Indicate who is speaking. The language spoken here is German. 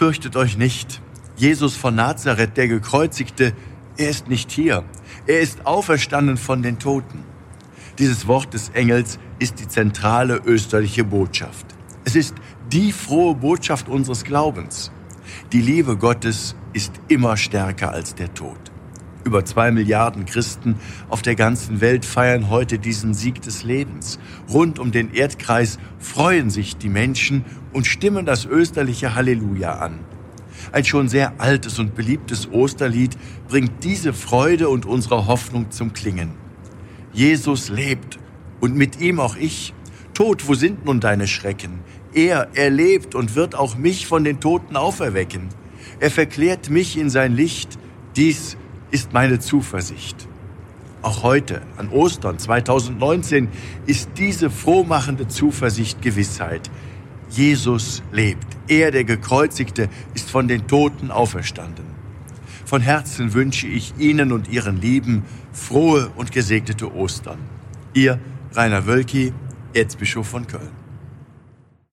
Speaker 1: Fürchtet euch nicht. Jesus von Nazareth, der gekreuzigte, er ist nicht hier. Er ist auferstanden von den Toten. Dieses Wort des Engels ist die zentrale österliche Botschaft. Es ist die frohe Botschaft unseres Glaubens. Die Liebe Gottes ist immer stärker als der Tod. Über zwei Milliarden Christen auf der ganzen Welt feiern heute diesen Sieg des Lebens. Rund um den Erdkreis freuen sich die Menschen und stimmen das österliche Halleluja an. Ein schon sehr altes und beliebtes Osterlied bringt diese Freude und unsere Hoffnung zum Klingen. Jesus lebt und mit ihm auch ich. Tod, wo sind nun deine Schrecken? Er, er lebt und wird auch mich von den Toten auferwecken. Er verklärt mich in sein Licht. Dies ist meine Zuversicht. Auch heute, an Ostern 2019, ist diese frohmachende Zuversicht Gewissheit. Jesus lebt. Er, der Gekreuzigte, ist von den Toten auferstanden. Von Herzen wünsche ich Ihnen und Ihren Lieben frohe und gesegnete Ostern. Ihr Rainer Wölki, Erzbischof von Köln.